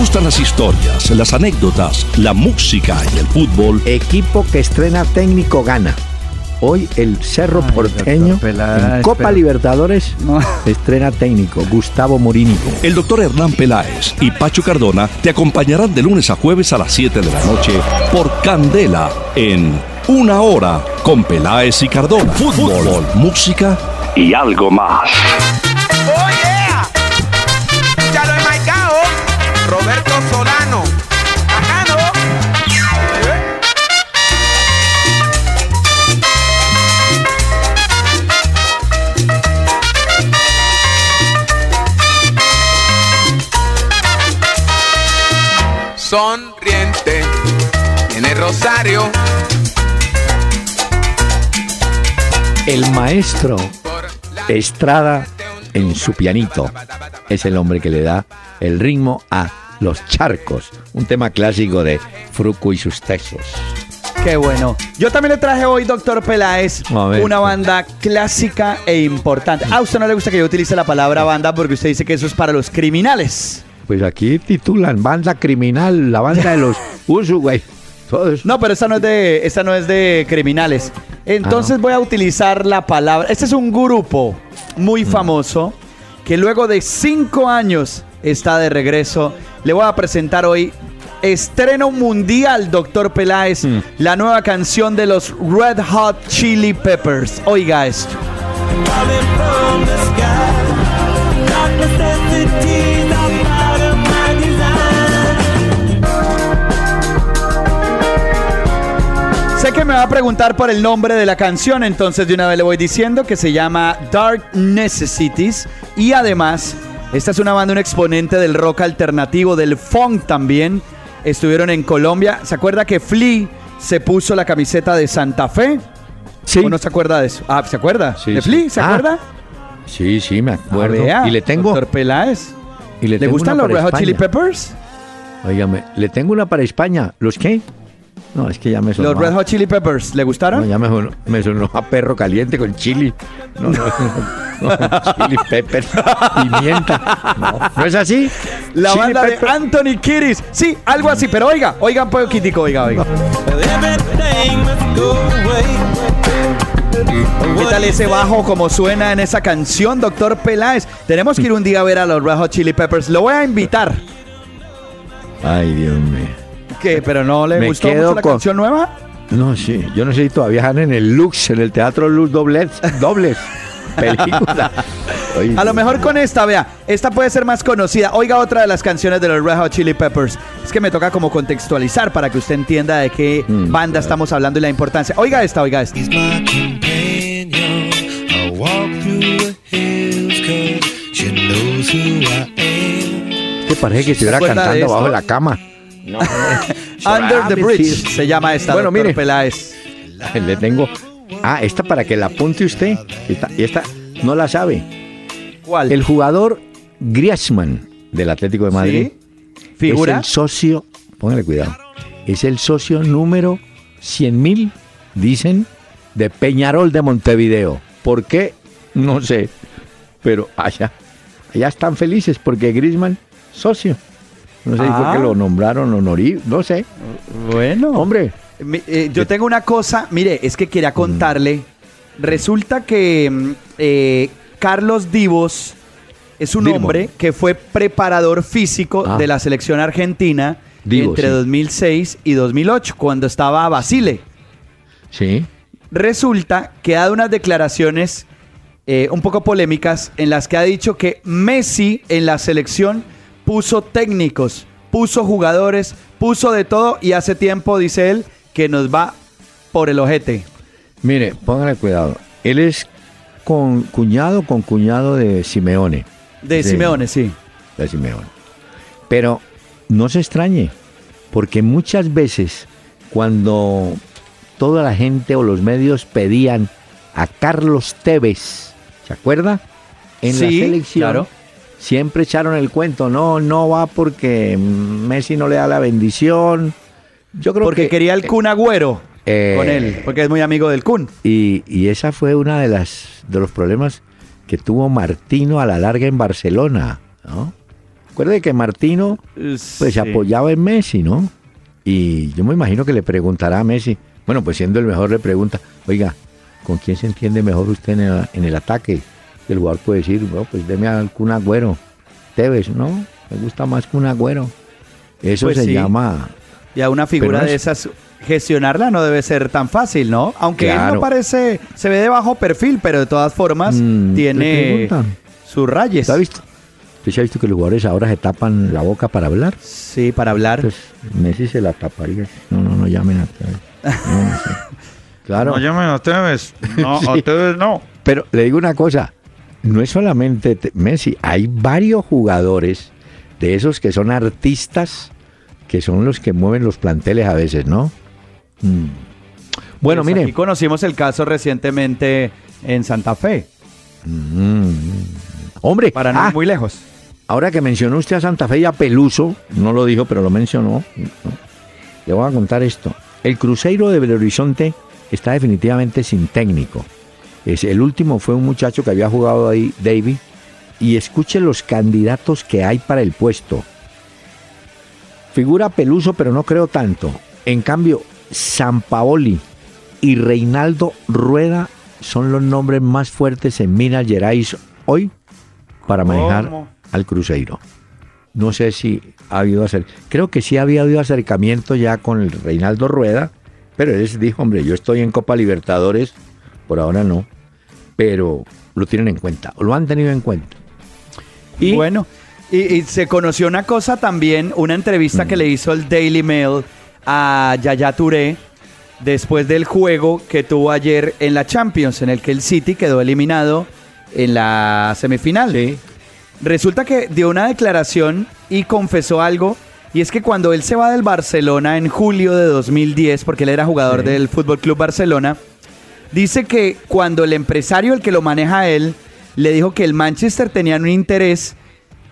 gustan las historias, las anécdotas, la música y el fútbol, Equipo que estrena técnico gana. Hoy el Cerro Ay, Porteño Peláez, en Copa pero- Libertadores No. estrena técnico Gustavo Morínigo. el doctor Hernán Peláez y Pacho Cardona te acompañarán de lunes a jueves a las 7 de la noche por Candela en Una Hora con Peláez y Cardona. Fútbol, música y algo más. Oh Roberto Solano. Bacano. Eh. Sonriente. Tiene Rosario. El maestro Estrada en su pianito es el hombre que le da el ritmo a Los Charcos, un tema clásico de Fruco y sus tesos. Qué bueno. Yo también le traje hoy, doctor Peláez, una banda clásica e importante. A usted no le gusta que yo utilice la palabra banda porque usted dice que eso es para los criminales. Pues aquí titulan Banda Criminal, la banda de los eso. No, pero esta no es de, esta no es de criminales. Entonces Ah, voy a utilizar la palabra. Este es un grupo Mm. muy famoso que luego de cinco años está de regreso. Le voy a presentar hoy estreno mundial, doctor Peláez, Mm. la nueva canción de los Red Hot Chili Peppers. Oiga esto. Sé que me va a preguntar por el nombre de la canción, entonces de una vez le voy diciendo que se llama Dark Necessities y además esta es una banda, un exponente del rock alternativo, del funk también. Estuvieron en Colombia. ¿Se acuerda que Flea se puso la camiseta de Santa Fe? Sí. ¿O no se acuerda de eso? Ah, ¿se acuerda? Sí, ¿De sí. Flea? ¿Se Ah, acuerda? Sí, sí, me acuerdo. vea, y le tengo. Doctor Peláez. y ¿Le, tengo gustan los Red Hot Chili. Peppers? Óigame, le tengo una para España. ¿Los qué? No, es que ya me sonó. Los Red Hot Chili Peppers, ¿le No, gustaron? ya me sonó, me sonó a perro caliente con chili. No, no, no, no, chili pepper, pimienta. No, ¿no es así? La Chili banda de. Anthony Kiris. Sí, algo así, pero oiga, oiga un poquitico, oiga, oiga. ¿Qué tal ese bajo como suena en esa canción, doctor Peláez? Tenemos que ir un día a ver a los Red Hot Chili Peppers. Lo voy a invitar. Ay, Dios mío. ¿Qué? ¿Pero no le Me gustó quedo mucho la con- canción nueva? No, sí, yo no sé si todavía están en el Lux, en el Teatro Lux dobles, dobles. Película. Oye, A lo mejor con esta, vea, esta puede ser más conocida. Oiga otra de las canciones de los Red Hot Chili Peppers. Es que me toca como contextualizar para que usted entienda de qué Mm, banda estamos hablando y la importancia. Oiga esta, oiga esta. He's my companion. I walk through the hills 'cause she knows who I am. te parece que estuviera ¿Se acuerda de cantando abajo esto? de la cama. No, Under the Bridge se llama esta, Bueno, mire. Peláez. Le tengo. Ah, esta para que la apunte usted. Esta, y esta no la sabe. ¿Cuál? El jugador Griezmann del Atlético de Madrid ¿Sí? ¿Figura? es el socio, póngale cuidado, es el socio número 100 mil, dicen, de Peñarol de Montevideo. ¿Por qué? No sé, pero allá, allá están felices porque Griezmann, socio. No sé si fue Ah. que lo nombraron honorí, no sé. Bueno. Hombre, Mi- eh, yo tengo una cosa, mire, es que quería contarle. Resulta que mm, eh, Carlos Divos es un Dirmo. hombre que fue preparador físico Ah. de la selección argentina entre sí. 2006 y 2008, cuando estaba Basile. sí. Resulta que ha dado unas declaraciones eh, un poco polémicas en las que ha dicho que Messi en la selección puso técnicos, puso jugadores, puso de todo y hace tiempo, dice él, que nos va por el ojete. Mire, póngale cuidado. Él es con cuñado con cuñado de Simeone. De. Simeone, sí. de Simeone. Pero no se extrañe, porque muchas veces cuando toda la gente o los medios pedían a Carlos Tevez, ¿se acuerda? En Sí, la selección. claro. Siempre echaron el cuento, no, no va porque Messi no le da la bendición. Yo creo Porque que quería el Kun Agüero Eh, con él, porque es muy amigo del Kun. y, y esa fue una de las de los problemas que tuvo Martino a la larga en Barcelona, ¿no? Recuerde que Martino pues Sí. apoyaba en Messi, ¿no? Y yo me imagino que le preguntará a Messi, bueno, pues siendo el mejor le pregunta, oiga, ¿con quién se entiende mejor usted en el, en el ataque? El jugador puede decir, bueno, pues deme al Kun Agüero. Tevez, ¿no? Me gusta más Kun Agüero. Eso Pues se sí. llama... Y a una figura no de es- esas, gestionarla no debe ser tan fácil, ¿no? Aunque él no parece, se ve de bajo perfil, pero de todas formas Mm, ¿te tiene sus rayes. ¿Usted ha visto? ¿Usted se ha visto que los jugadores ahora se tapan la boca para hablar? Sí, para hablar. Pues Messi se la taparía. No, no, no llamen a Tevez. No, no sé. Claro. llamen a Tevez. No, Sí. a Tevez no. Pero le digo una cosa, no es solamente te- Messi, hay varios jugadores de esos que son artistas que son los que mueven los planteles a veces, ¿no? Mm. Bueno, Pues mire, Aquí conocimos el caso recientemente en Santa Fe, mm, hombre, para no ah, ir muy lejos. ahora que mencionó usted a Santa Fe y a Peluso, no lo dijo, pero lo mencionó, le voy a contar esto. El Cruzeiro de Belo Horizonte está definitivamente sin técnico. Es, el último fue un muchacho que había jugado ahí, David, y escuche los candidatos que hay para el puesto. Figura Peluso, pero no creo tanto. En cambio, San Paoli y Reinaldo Rueda son los nombres más fuertes en Minas Gerais hoy para manejar ¿Cómo? al Cruzeiro. No sé si ha habido acer... Creo que sí había habido acercamiento ya con el Reinaldo Rueda, pero él dijo, hombre, yo estoy en Copa Libertadores, por ahora no, pero lo tienen en cuenta, o lo han tenido en cuenta. Y Bueno, y, y se conoció una cosa también, una entrevista Mm. que le hizo el Daily Mail a Yaya Touré después del juego que tuvo ayer en la Champions, en el que el City quedó eliminado en la semifinal. Sí. Resulta que dio una declaración y confesó algo, y es que cuando él se va del Barcelona en julio de 2010, porque él era jugador Sí. del Fútbol Club Barcelona, dice que cuando el empresario, el que lo maneja a él, le dijo que el Manchester tenía un interés,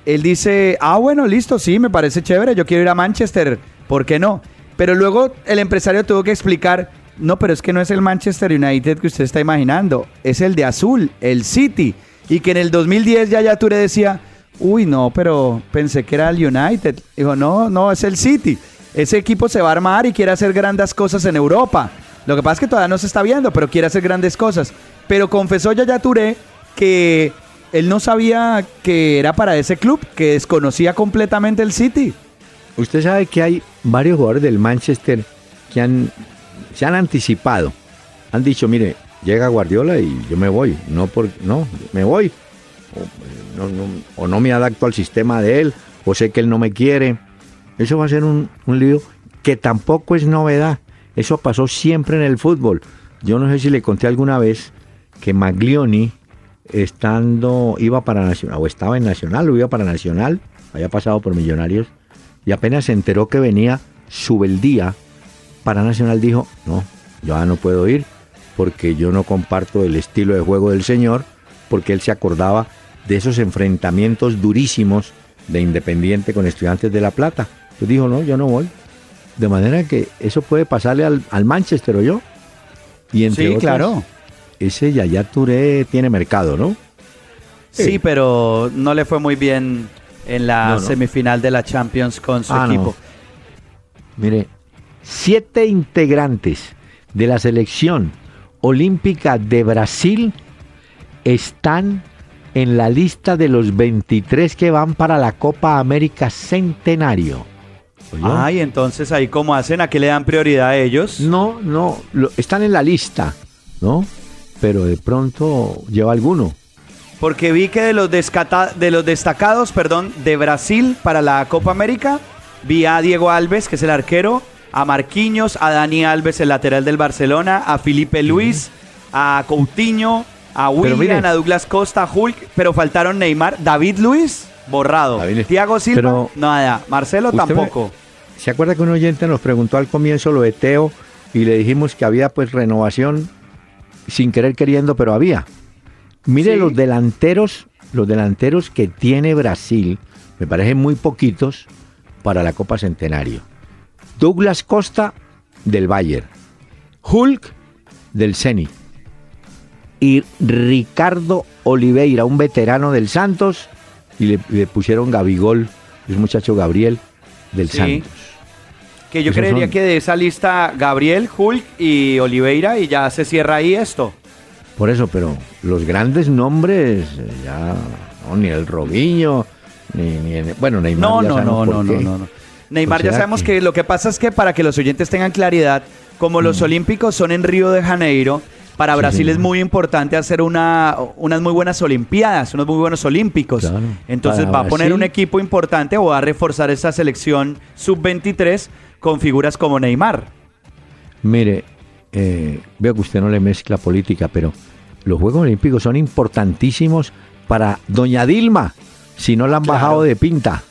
él dice, ah, bueno, listo, sí, me parece chévere, yo quiero ir a Manchester, ¿por qué no? Pero luego el empresario tuvo que explicar, no, pero es que no es el Manchester United que usted está imaginando, es el de azul, el City. Y que en el 2010 ya ya decía, uy, no, pero pensé que era el United. Dijo, no, no, es el City. Ese equipo se va a armar y quiere hacer grandes cosas en Europa. Lo que pasa es que todavía no se está viendo, pero quiere hacer grandes cosas. Pero confesó Yaya Touré que él no sabía que era para ese club, que desconocía completamente el City. usted sabe que hay varios jugadores del Manchester que han, se han anticipado. Han dicho, mire, llega Guardiola y yo me voy. No, por, no me voy. O no, me adapto al sistema de él, o sé que él no me quiere. Eso va a ser un lío que tampoco es novedad. Eso pasó siempre en el fútbol. Yo no sé si le conté alguna vez que Maglioni, estando, iba para Nacional, o estaba en Nacional, o iba para Nacional, había pasado por Millonarios, y apenas se enteró que venía Subeldía para Nacional, dijo, no, yo ya no puedo ir, porque yo no comparto el estilo de juego del señor, porque él se acordaba de esos enfrentamientos durísimos de Independiente con Estudiantes de La Plata. Dijo, no, yo no voy. De manera que eso puede pasarle al, al Manchester o yo. Y entre Sí, otras, claro. Ese Yaya Touré tiene mercado, ¿no? Sí, pero no le fue muy bien en la No, no. semifinal de la Champions con su Ah, no. equipo. Mire, siete integrantes de la selección olímpica de Brasil están en la lista de los 23 que van para la Copa América Centenario. Ay, entonces ahí cómo hacen, a qué le dan prioridad a ellos. No, no, lo- están en la lista. ¿no? Pero de pronto lleva alguno. Porque vi que de los, descata- de los destacados, perdón, de Brasil para la Copa América, vi a Diego Alves, que es el arquero, a Marquinhos, a Dani Alves, el lateral del Barcelona, a Felipe Luis, a Coutinho, a William, a Douglas Costa, a Hulk, pero faltaron Neymar, David Luis, borrado. David- Thiago Silva, Pero- nada. Marcelo me- tampoco. ¿Se acuerda que un oyente nos preguntó al comienzo lo de Teo y le dijimos que había pues renovación sin querer queriendo, pero había? Mire Sí. los delanteros, los delanteros que tiene Brasil, me parecen muy poquitos para la Copa Centenario. Douglas Costa del Bayern, Hulk del Ceni y Ricardo Oliveira, un veterano del Santos, y le, le pusieron Gabigol, el muchacho Gabriel del Sí. Santos. Que yo creería son- que de esa lista Gabriel, Hulk y Oliveira y ya se cierra ahí esto. Por eso, pero los grandes nombres, eh, ya, no, ni el Robinho, ni, ni- bueno, Neymar No, ya no, no, no, no, no, no. Neymar ya sabemos que- que... lo que pasa es que para que los oyentes tengan claridad, como los Olímpicos son en Río de Janeiro, para Mm. Sí, Brasil es muy importante hacer una, unas muy buenas Olimpiadas, unos muy buenos Olímpicos. Claro. Entonces Para va a poner un equipo importante o va a reforzar esa selección sub-23 con figuras como Neymar. Mire, eh, veo que usted no le mezcla política, pero los Juegos Olímpicos son importantísimos para Doña Dilma, si no la han Claro. bajado de pinta.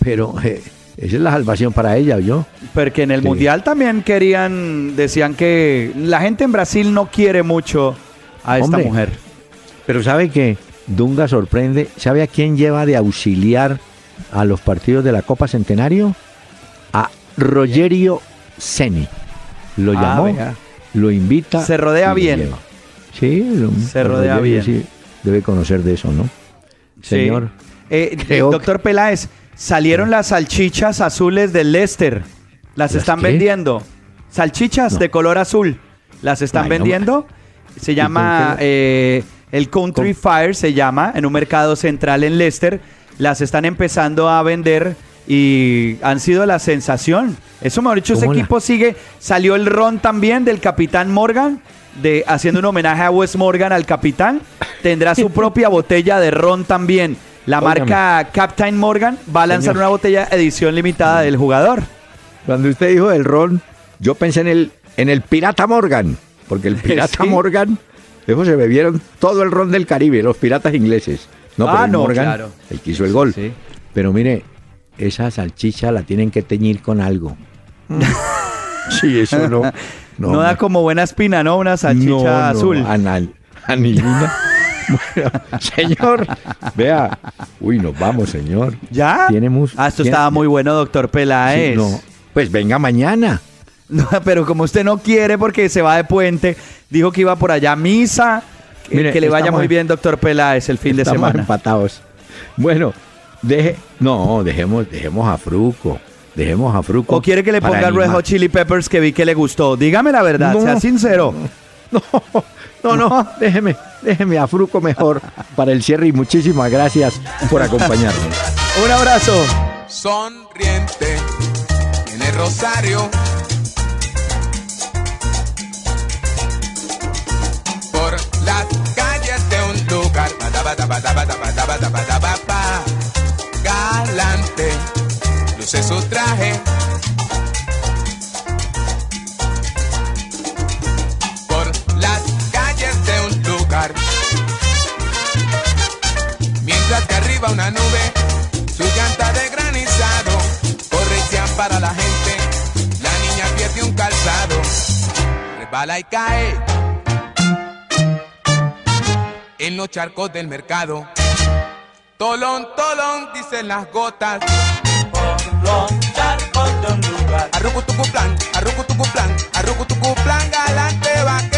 Pero eh, esa es la salvación para ella, yo. Porque en el Sí. Mundial también querían, decían que la gente en Brasil no quiere mucho a esta Hombre. mujer. Pero sabe que Dunga sorprende, ¿sabe a quién lleva de auxiliar a los partidos de la Copa Centenario? Rogerio Ceni. Lo Ah, llamó, lo invita. Se rodea lo bien. Sí, lo- Se rodea Rogerio bien. sí debe conocer de eso, ¿no? Sí. Señor. Eh, Creo doctor Peláez, salieron las salchichas azules del Leicester. Las, ¿Las están qué? vendiendo. Salchichas No. de color azul. Las están Ay, no vendiendo. Se llama eh, el Country Fire, se llama, en un mercado central en Leicester. Las están empezando a vender y han sido la sensación. Eso, mejor dicho, ese ¿Cómo la- equipo sigue. Salió el ron también del capitán Morgan, de, haciendo un homenaje a Wes Morgan, al capitán. Tendrá su propia botella de ron también. La Óigame. marca Captain Morgan va a lanzar Señor. una botella edición limitada del jugador. Cuando usted dijo del ron, yo pensé en el, en el Pirata Morgan, porque el Pirata Sí. Morgan, esos se bebieron todo el ron del Caribe, los piratas ingleses. No, Ah, no, Morgan, claro. el que hizo el gol. Sí. Pero mire, esa salchicha la tienen que teñir con algo. sí, eso no. No, da como buena espina, ¿no? Una salchicha no, no, azul. anal- anilina. Bueno, señor, vea. Uy, nos vamos, señor. ¿Ya? Tiene mus- Ah, esto estaba muy bueno, doctor Sí, Peláez. no. Pues venga mañana. No, pero como usted no quiere porque se va de puente, dijo que iba por allá a misa. Que, Mire, que le vaya muy en- bien, doctor Peláez, el fin de Estamos semana. empatados. Bueno, deje, no, dejemos, dejemos a Fruco. Dejemos a Fruco. ¿O quiere que le ponga Red. Hot Chili Peppers que vi que le gustó? Dígame la verdad, No. sea sincero. No, no, no, déjeme, déjeme a Fruco mejor para el cierre y muchísimas gracias por acompañarnos. Un abrazo. sonriente en el rosario. Por las calles de un lugar. Luce su traje. Por las calles de un lugar. Mientras que arriba una nube, su llanta de granizado, corre se ampara la gente. La niña pierde un calzado, resbala y cae en los charcos del mercado. Tolón, tolón, dicen las gotas. montar por tu lugar. Arrucutucu plan, arrucutucu plan, arrucutucu plan, galante vaquero.